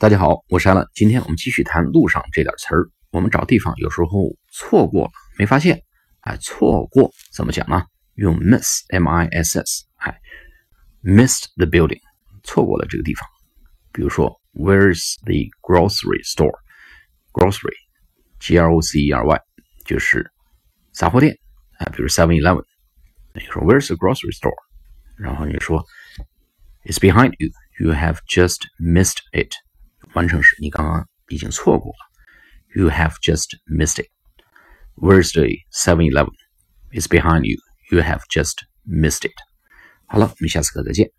大家好，我是艾伦。今天我们继续谈路上这点词儿。我们找地方有时候错过了，没发现。哎，错过怎么讲呢？用 miss，m-i-s-s，哎，missed the building，错过了这个地方。比如说，Where's the grocery store？grocery，g-r-o-c-e-r-y，就是杂货店。哎，比如 Seven Eleven，你说 Where's the grocery store？然后你说 It's behind you，you have just missed it。完成时，你刚刚已经错过了。You have just missed it. Where's the 7-Eleven? It's behind you. You have just missed it. 好了，我们下次课再见。